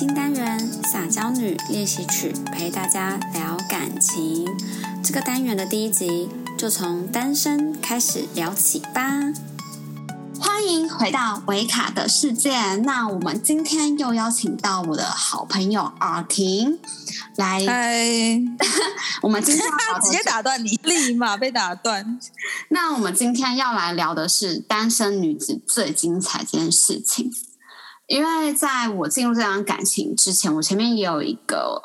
新单元撒娇女练习曲，陪大家聊感情。这个单元的第一集就从单身开始聊起吧。欢迎回到维卡的世界。那我们今天又邀请到我的好朋友阿婷来。嗨，我们今天要 直接打断你，立马被打断。那我们今天要来聊的是单身女子最精彩这件事情。因为在我进入这段感情之前，我前面也有一个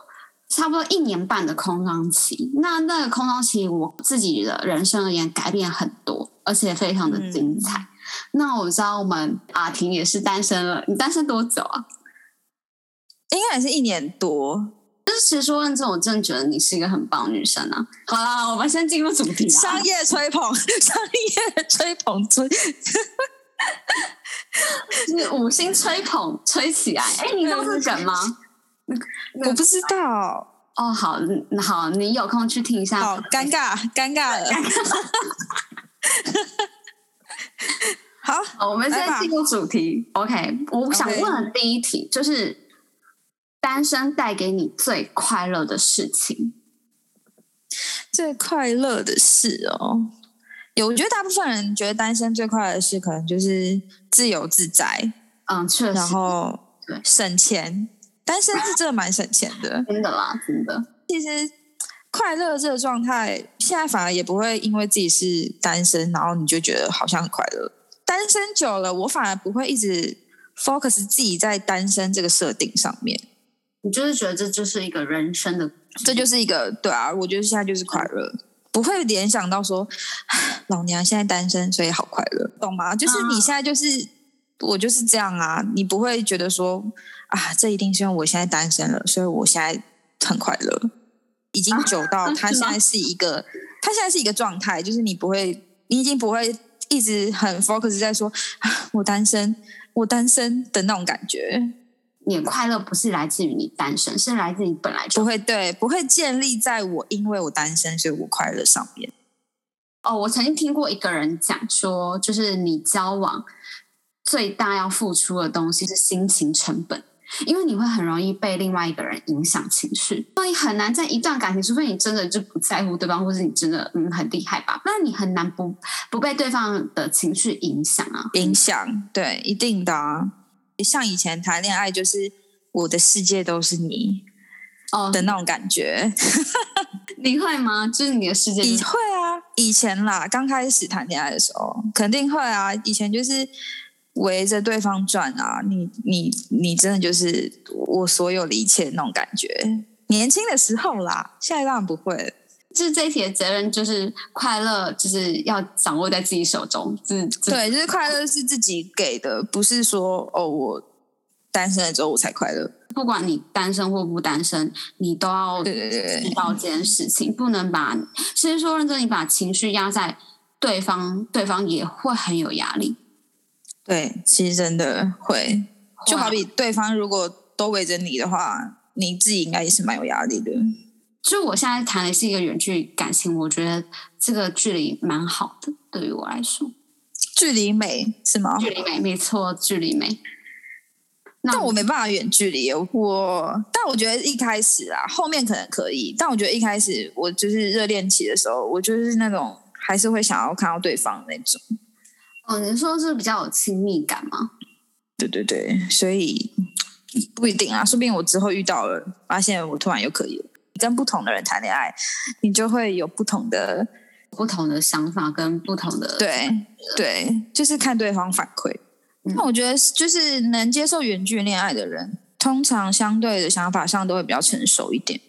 差不多一年半的空窗期。那那个空窗期，我自己的人生而言改变很多，而且非常的精彩。那我知道我们阿婷也是单身了，你单身多久啊？应该也是一年多。就是其实说认真，我真的觉得你是一个很棒的女生啊。好啦，我们先进入主题啊。商业吹捧，商业吹捧吹。是五星吹捧吹起来，哎，你都是梗吗？我不知道。哦，好，好，你有空去听一下。好，尴尬，尴尬了。好，我们先进入主题。OK，我想问的第一题就是：单身带给你最快乐的事情？最快乐的事哦。有，我觉得大部分人觉得单身最快的事，可能就是自由自在。嗯，确实。然后，对，省钱。单身是真的蛮省钱的，真的啦，真的。其实快乐这个状态，现在反而也不会因为自己是单身，然后你就觉得好像很快乐。单身久了，我反而不会一直 focus 自己在单身这个设定上面。你就是觉得这就是一个人生的，这就是一个对啊，我觉得现在就是快乐。不会联想到说，老娘现在单身，所以好快乐，懂吗？就是你现在就是我就是这样啊，你不会觉得说啊，这一定是因为我现在单身了，所以我现在很快乐。已经久到他现在是一个，他现在是一个状态，就是你不会，你已经不会一直很 focus 在说啊，我单身，我单身的那种感觉。你的快乐不是来自于你单身，是来自于本来就不会对，不会建立在我因为我单身所以我快乐上面。哦，我曾经听过一个人讲说，就是你交往最大要付出的东西是心情成本，因为你会很容易被另外一个人影响情绪，所以很难在一段感情，除非你真的就不在乎对方，或是你真的嗯很厉害吧，不然你很难不不被对方的情绪影响啊。影响，对，一定的。像以前谈恋爱，就是我的世界都是你哦的那种感觉。你会吗？就是你的世界？你会啊？以前啦，刚开始谈恋爱的时候，肯定会啊。以前就是围着对方转啊，你你你真的就是我所有的一切那种感觉。年轻的时候啦，现在当然不会。就是这一题的责任，就是快乐，就是要掌握在自己手中。自对，就是快乐是自己给的，不是说哦，我单身了之后我才快乐。不管你单身或不单身，你都要对对对知道这件事情，不能把其实说认真，你把情绪压在对方，对方也会很有压力。对，其实真的会，就好比对方如果都围着你的话，你自己应该也是蛮有压力的。就我现在谈的是一个远距感情，我觉得这个距离蛮好的，对于我来说，距离美是吗？距离美，没错，距离美。但我没办法远距离，我但我觉得一开始啊，后面可能可以，但我觉得一开始我就是热恋期的时候，我就是那种还是会想要看到对方那种。哦，你说是比较有亲密感吗？对对对，所以不一定啊，说不定我之后遇到了，发现我突然又可以了。跟不同的人谈恋爱，你就会有不同的、不同的想法跟不同的对对，就是看对方反馈。那我觉得，就是能接受远距恋爱的人，通常相对的想法上都会比较成熟一点。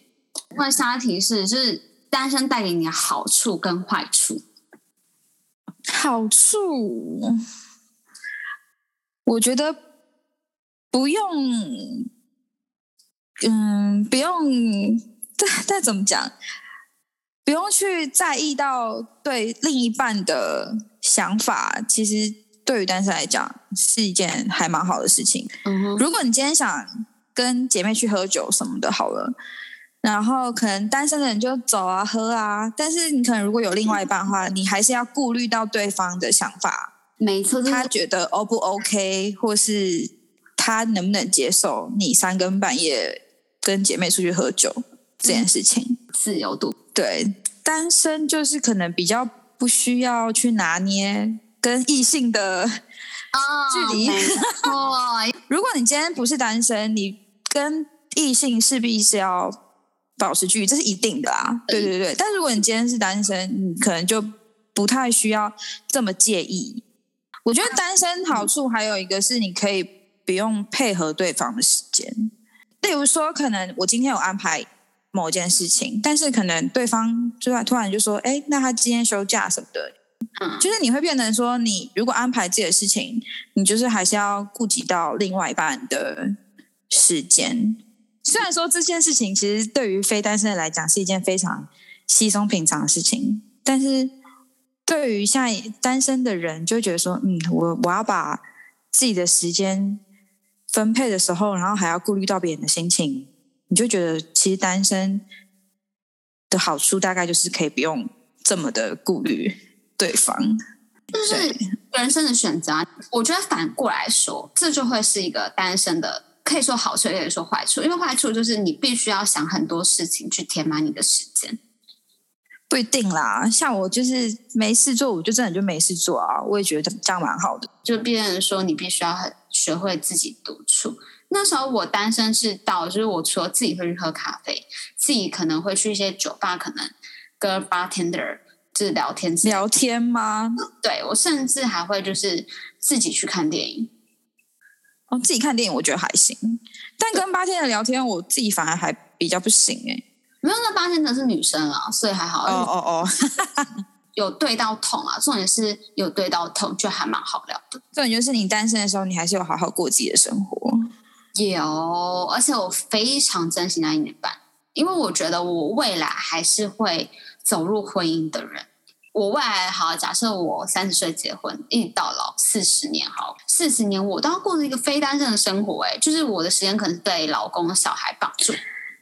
问下一题是：就是单身带给你的好处跟坏处？好处，我觉得不用，嗯，不用。但但怎么讲？不用去在意到对另一半的想法，其实对于单身来讲是一件还蛮好的事情。嗯如果你今天想跟姐妹去喝酒什么的，好了，然后可能单身的人就走啊喝啊，但是你可能如果有另外一半的话，你还是要顾虑到对方的想法。没错，他觉得 O 不 OK，或是。他能不能接受你三更半夜跟姐妹出去喝酒这件事情？自由度。对，单身就是可能比较不需要去拿捏跟异性的 距离。如果你今天不是单身，你跟异性势必是要保持距离，这是一定的啊。对对对，但如果你今天是单身，你可能就不太需要这么介意。我觉得单身好处还有一个是，你可以不用配合对方的时间。例如说，可能我今天有安排某件事情，但是可能对方突然突然就说：“哎，那他今天休假什么的。”嗯，就是你会变成说，你如果安排自己的事情，你就是还是要顾及到另外一半的时间。虽然说这件事情其实对于非单身的来讲是一件非常稀松平常的事情，但是对于现在单身的人，就会觉得说，嗯，我我要把自己的时间分配的时候，然后还要顾虑到别人的心情，你就觉得其实单身的好处大概就是可以不用这么的顾虑对方，就是人生的选择。我觉得反过来说，这就会是一个单身的。可以说好处，也可以说坏处。因为坏处就是你必须要想很多事情去填满你的时间。不一定啦，像我就是没事做，我就真的就没事做啊。我也觉得这样蛮好的。就别人说你必须要很学会自己独处。那时候我单身是到，就是我除了自己会去喝咖啡，自己可能会去一些酒吧，可能跟 bartender 就是聊天。聊天吗？对，我甚至还会就是自己去看电影。哦，自己看电影我觉得还行，但跟八天的聊天，我自己反而还比较不行哎。没有，那八天的是女生啊，所以还好。哦哦哦，有对到痛啊，重点是有对到痛，就还蛮好聊的。重点就是你单身的时候，你还是有好好过自己的生活。有，而且我非常珍惜那一年半，因为我觉得我未来还是会走入婚姻的人。我未来好，假设我三十岁结婚，一直到老四十年，好，四十年我都要过着一个非单身的生活，哎，就是我的时间可能是被老公、小孩绑住。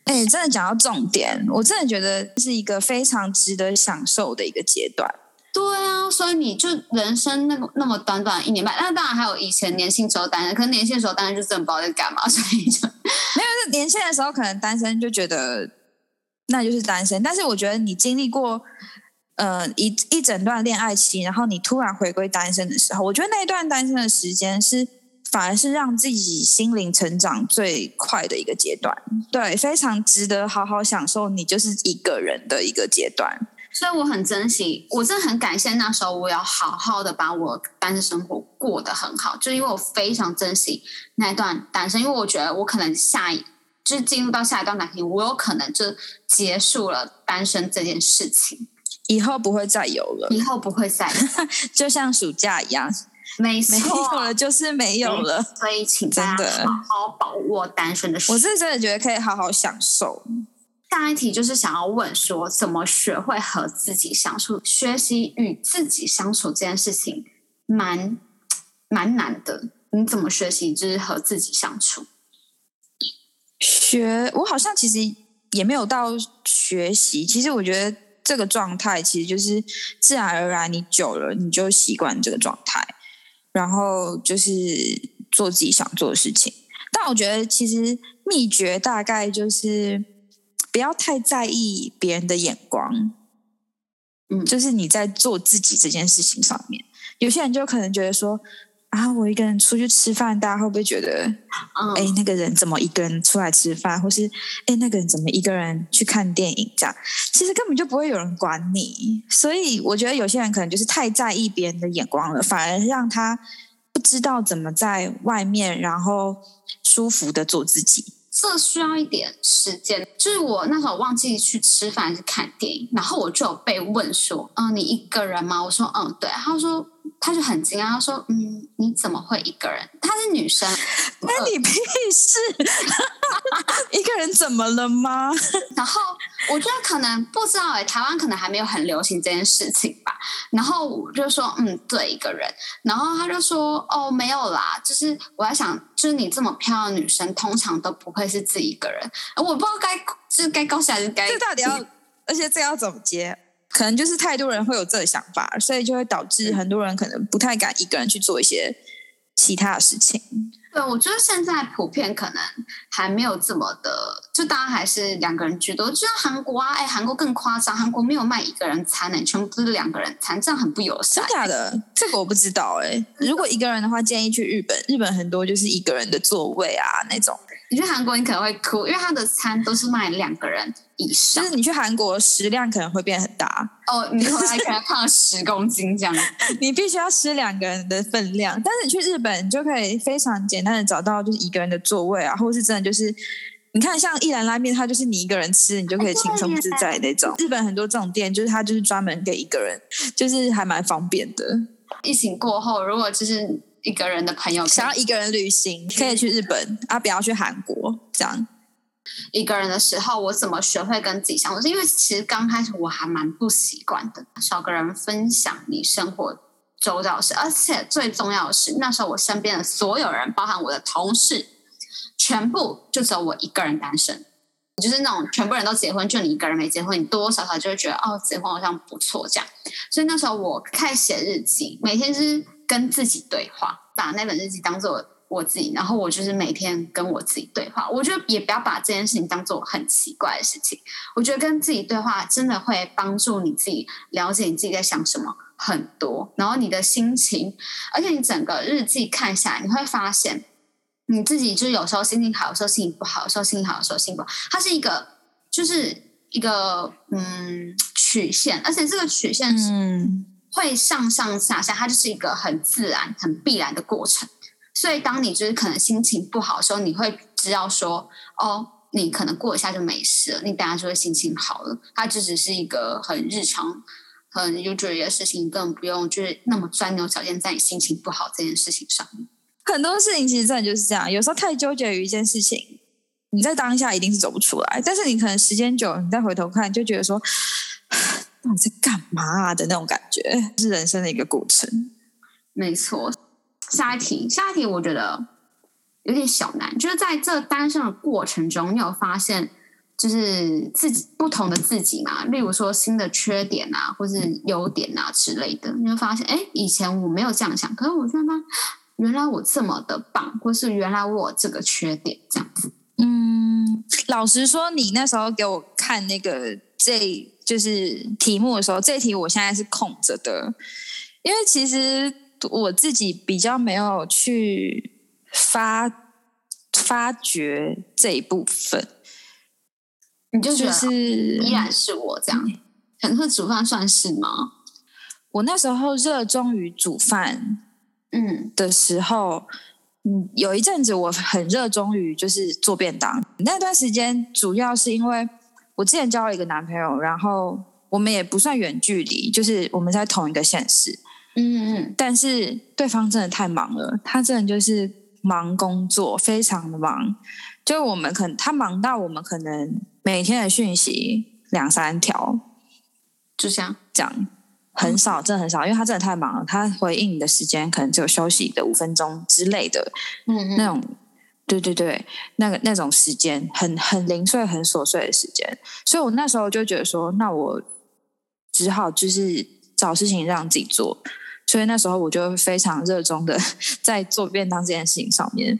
哎，真的讲到重点，我真的觉得是一个非常值得享受的一个阶段。对啊，所以你就人生那个那么短短一年半，那当然还有以前年轻时候单身，可是年轻的时候单身就真的不知道在干嘛，所以就没有。年轻的时候可能单身就觉得那就是单身，但是我觉得你经历过。呃，一一整段恋爱期，然后你突然回归单身的时候，我觉得那一段单身的时间是反而是让自己心灵成长最快的一个阶段，对，非常值得好好享受你就是一个人的一个阶段。所以我很珍惜，我真的很感谢那时候我要好好的把我单身生活过得很好，就因为我非常珍惜那段单身，因为我觉得我可能下一就是进入到下一段感情，我有可能就结束了单身这件事情。以后不会再有了，以后不会再，就像暑假一样，没错，没有了就是没有了。所以，请大家好好把握单身的时我是真的觉得可以好好享受。下一题就是想要问说，怎么学会和自己相处？学习与自己相处这件事情，蛮 蛮难的。你怎么学习就是和自己相处？学，我好像其实也没有到学习。其实我觉得。这个状态其实就是自然而然，你久了你就习惯这个状态，然后就是做自己想做的事情。但我觉得其实秘诀大概就是不要太在意别人的眼光，嗯，就是你在做自己这件事情上面，有些人就可能觉得说。啊，我一个人出去吃饭，大家会不会觉得，哎，那个人怎么一个人出来吃饭，或是哎，那个人怎么一个人去看电影？这样其实根本就不会有人管你。所以我觉得有些人可能就是太在意别人的眼光了，反而让他不知道怎么在外面，然后舒服的做自己。这需要一点时间。就是我那时候忘记去吃饭还是看电影，然后我就有被问说：“嗯，你一个人吗？”我说：“嗯，对。”他说。他就很惊讶，他说：“嗯，你怎么会一个人？她是女生，关你屁事？一个人怎么了吗？” 然后我觉得可能不知道哎，台湾可能还没有很流行这件事情吧。然后我就说：“嗯，对，一个人。”然后他就说：“哦，没有啦，就是我在想，就是你这么漂亮的女生，通常都不会是自己一个人。我不知道该是该高兴还是该……这到底要？而且这要怎么接？”可能就是太多人会有这个想法，所以就会导致很多人可能不太敢一个人去做一些其他的事情。对，我觉得现在普遍可能还没有这么的，就大家还是两个人居多。就像韩国啊，哎，韩国更夸张，韩国没有卖一个人餐呢，全部都是两个人餐，这样很不友善。真假的？这个我不知道哎。如果一个人的话，建议去日本，日本很多就是一个人的座位啊那种。你去韩国，你可能会哭，因为他的餐都是卖两个人以上。就是你去韩国，食量可能会变很大哦，你后来可能胖十公斤这样。你必须要吃两个人的分量。但是你去日本，你就可以非常简单的找到就是一个人的座位啊，或者是真的就是你看像一兰拉面，它就是你一个人吃，你就可以轻松自在那种。日本很多这种店，就是它就是专门给一个人，就是还蛮方便的。疫情过后，如果就是。一个人的朋友想要一个人旅行，可以去日本啊，不要去韩国。这样一个人的时候，我怎么学会跟自己相处？因为其实刚开始我还蛮不习惯的，少个人分享你生活周遭事，而且最重要的是，那时候我身边的所有人，包含我的同事，全部就只有我一个人单身。就是那种全部人都结婚，就你一个人没结婚，你多多少少就会觉得哦，结婚好像不错这样。所以那时候我开始写日记，每天是。跟自己对话，把那本日记当做我自己，然后我就是每天跟我自己对话。我觉得也不要把这件事情当做很奇怪的事情。我觉得跟自己对话真的会帮助你自己了解你自己在想什么很多，然后你的心情，而且你整个日记看下来，你会发现你自己就是有时候心情好，有时候心情不好，有时候心情好，有时候心情不好。它是一个，就是一个嗯曲线，而且这个曲线是。会上上下下，它就是一个很自然、很必然的过程。所以，当你就是可能心情不好的时候，你会知道说，哦，你可能过一下就没事了，你等下就会心情好了。它就只是一个很日常、很 usual 的事情，根本不用就是那么钻牛角尖在你心情不好这件事情上。很多事情其实真的就是这样，有时候太纠结于一件事情，你在当下一定是走不出来。但是你可能时间久，你再回头看，就觉得说。你在干嘛的那种感觉，是人生的一个过程。没错，下一题，下一题，我觉得有点小难。就是在这单身的过程中，你有发现就是自己不同的自己嘛？例如说新的缺点啊，或是优点啊之类的，你会发现，哎，以前我没有这样想，可是我觉得原来我这么的棒，或是原来我这个缺点这样子。嗯，老实说，你那时候给我看那个这。就是题目的时候，这题我现在是空着的，因为其实我自己比较没有去发发掘这一部分。你就觉得依然是我这样，可能是煮饭算是吗？我那时候热衷于煮饭，嗯的时候，嗯，有一阵子我很热衷于就是做便当，那段时间主要是因为。我之前交了一个男朋友，然后我们也不算远距离，就是我们在同一个县市。嗯嗯。但是对方真的太忙了，他真的就是忙工作，非常的忙。就我们可能他忙到我们可能每天的讯息两三条，就像这样，很少，真的很少，因为他真的太忙了，他回应你的时间可能只有休息的五分钟之类的。嗯嗯。那种。对对对，那个那种时间很很零碎、很琐碎的时间，所以我那时候就觉得说，那我只好就是找事情让自己做。所以那时候我就非常热衷的 在做便当这件事情上面。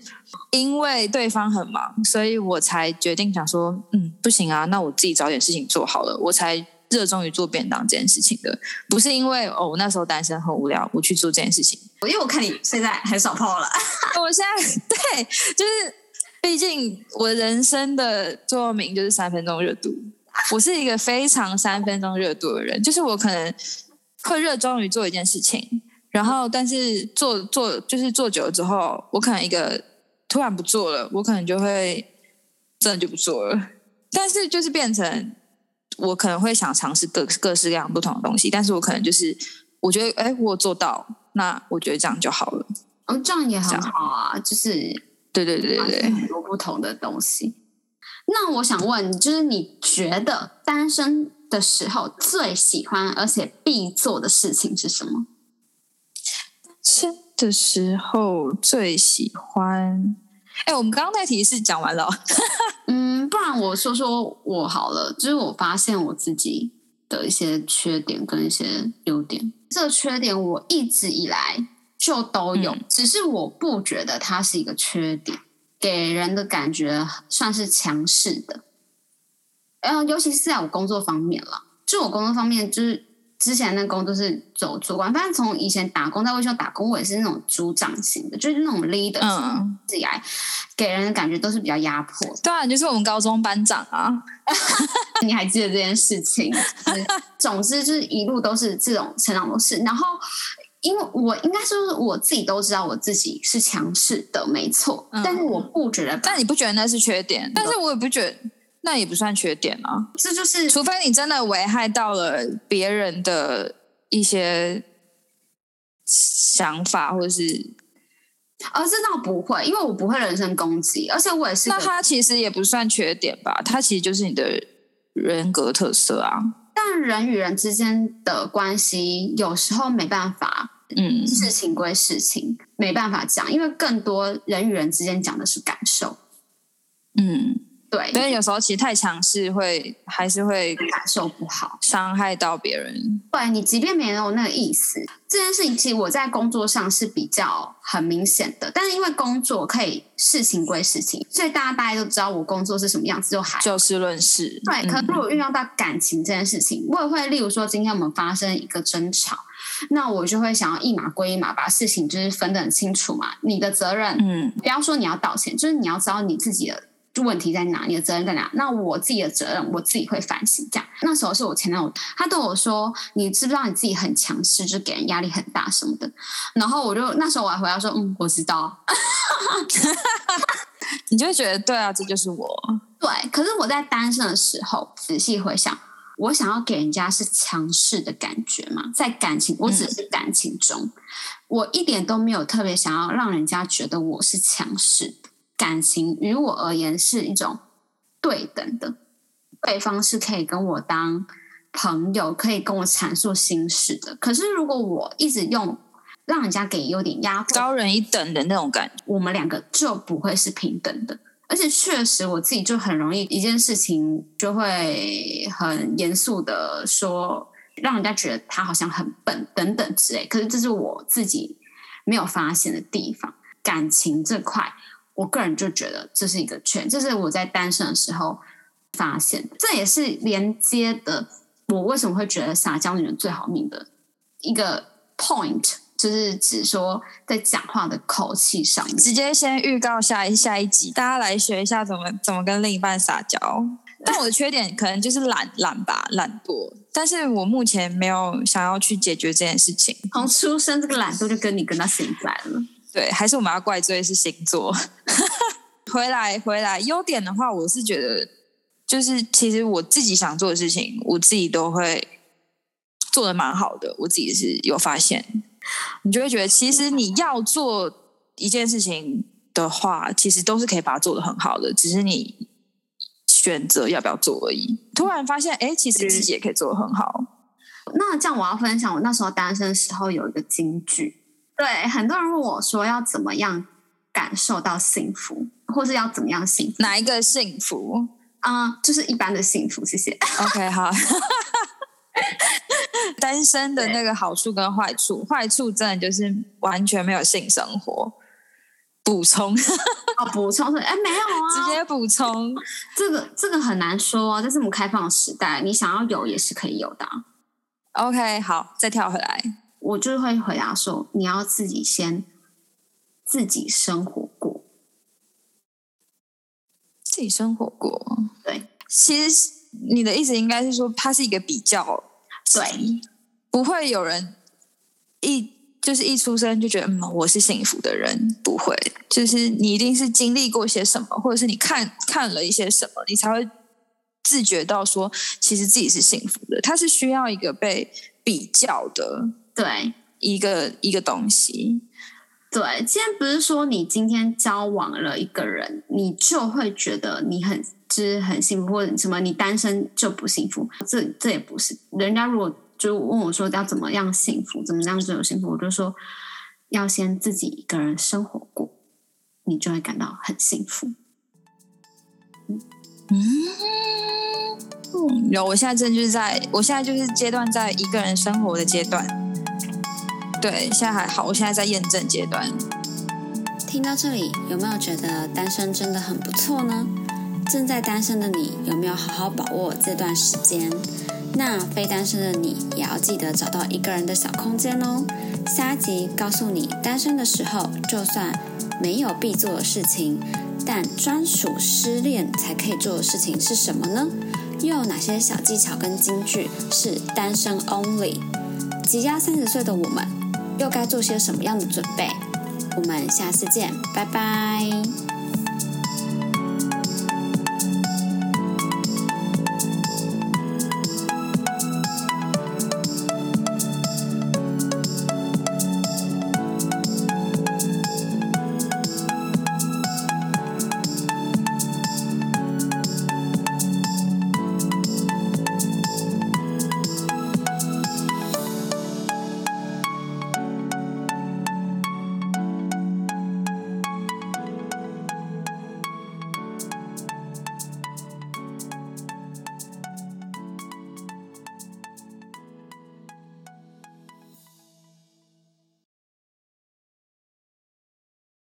因为对方很忙，所以我才决定想说，嗯，不行啊，那我自己找点事情做好了，我才。热衷于做便当这件事情的，不是因为哦，我那时候单身很无聊，我去做这件事情。因为我看你现在很少泡了，我现在对，就是毕竟我人生的座右铭就是三分钟热度。我是一个非常三分钟热度的人，就是我可能会热衷于做一件事情，然后但是做做就是做久了之后，我可能一个突然不做了，我可能就会真的就不做了。但是就是变成。我可能会想尝试各各式各样不同的东西，但是我可能就是我觉得，哎，我做到，那我觉得这样就好了。哦，这样也很好啊，就是对对对对，很多不同的东西。那我想问，就是你觉得单身的时候最喜欢而且必做的事情是什么？单身的时候最喜欢。哎，我们刚刚那题是讲完了。嗯，不然我说说我好了。就是我发现我自己的一些缺点跟一些优点。这个缺点我一直以来就都有，嗯只是我不觉得它是一个缺点，给人的感觉算是强势的。嗯，尤其是在我工作方面了，就我工作方面，就是之前那工作是走主管，反正从以前打工在卫生打工，我也是那种组长型的，就是那种 leader 嗯，以来，给人的感觉都是比较压迫的。当然就是我们高中班长啊，你还记得这件事情？总之就是一路都是这种成长模式。然后，因为我应该说是我自己都知道我自己是强势的，没错，嗯但是我不觉得，但你不觉得那是缺点？但是我也不觉得那也不算缺点啊，这就是除非你真的危害到了别人的一些想法，或者是哦，这倒不会，因为我不会人身攻击，而且我也是那它其实也不算缺点吧？它其实就是你的人格特色啊。但人与人之间的关系有时候没办法，嗯，事情归事情，没办法讲，因为更多人与人之间讲的是感受，嗯，对，因为有时候其实太强势会还是会感受不好。伤害到别人。对你，即便没有那个意思，这件事情其实我在工作上是比较很明显的。但是因为工作可以事情归事情，所以大家大家都知道我工作是什么样子，就还就事论事，对。可是嗯如果遇到到感情这件事情，我也会，例如说今天我们发生一个争吵，那我就会想要一码归一码，把事情就是分得很清楚嘛。你的责任，嗯不要说你要道歉，就是你要知道你自己的问题在哪，你的责任在哪。那我自己的责任，我自己会反省。这样，那时候是我前男友，他对我说：“你知不知道你自己很强势，就给人压力很大什么的。”然后我就那时候我还回答说：“嗯，我知道。你就会觉得对啊，这就是我。”对，可是我在单身的时候，仔细回想，我想要给人家是强势的感觉嘛，在感情，我只是感情中，我一点都没有特别想要让人家觉得我是强势的。感情于我而言是一种对等的，对方是可以跟我当朋友，可以跟我阐述心事的。可是如果我一直用让人家给有点压迫，高人一等的那种感觉。我们两个就不会是平等的。而且确实，我自己就很容易一件事情就会很严肃的说，让人家觉得他好像很笨等等之类。可是这是我自己没有发现的地方。感情这块，我个人就觉得这是一个圈，这是我在单身的时候发现的，这也是连接的我为什么会觉得撒娇女人最好命的一个 point。就是指说在讲话的口气上，直接先预告下一下一集，大家来学一下怎么怎么跟另一半撒娇。但我的缺点可能就是懒懒吧，懒惰。但是我目前没有想要去解决这件事情。从出生这个懒惰就跟你跟到现在了。对，还是我们要怪罪是星座。回来回来，优点的话，我是觉得就是其实我自己想做的事情，我自己都会做的蛮好的。我自己是有发现，你就会觉得其实你要做一件事情的话，其实都是可以把它做的很好的，只是你选择要不要做而已。突然发现，哎，其实自己也可以做的很好。那这样我要分享，我那时候单身的时候有一个金句，对很多人问我说要怎么样感受到幸福，或是要怎么样幸福？哪一个幸福啊、就是一般的幸福，谢谢。OK，好。单身的那个好处跟坏处，坏处真的就是完全没有性生活。补充，哦，补充是，哎，没有啊，直接补充。这个这个很难说、哦，在这么开放的时代，你想要有也是可以有的啊、OK，好，再跳回来。我就会回答说，你要自己先自己生活过，自己生活过，对其实你的意思应该是说，它是一个比较，对，不会有人一就是一出生就觉得嗯我是幸福的人，不会，就是你一定是经历过些什么，或者是你看看了一些什么，你才会自觉到说，其实自己是幸福的。它是需要一个被比较的对。一个一个东西。对，既然不是说你今天交往了一个人，你就会觉得你很就是很幸福，或者什么你单身就不幸福。这这也不是。人家如果就问我说要怎么样幸福，怎么样就有幸福，我就说要先自己一个人生活过，你就会感到很幸福。嗯，有，我现在真的就是在，我现在就是阶段在一个人生活的阶段。对，现在还好，我现在在验证阶段。听到这里，有没有觉得单身真的很不错呢？正在单身的你，有没有好好把握这段时间？那非单身的你，也要记得找到一个人的小空间哦。下一集告诉你，单身的时候，就算没有必做的事情，但专属失恋才可以做的事情是什么呢？又有哪些小技巧跟金句是单身 only？即将三十岁的我们，又该做些什么样的准备？我们下次见，拜拜。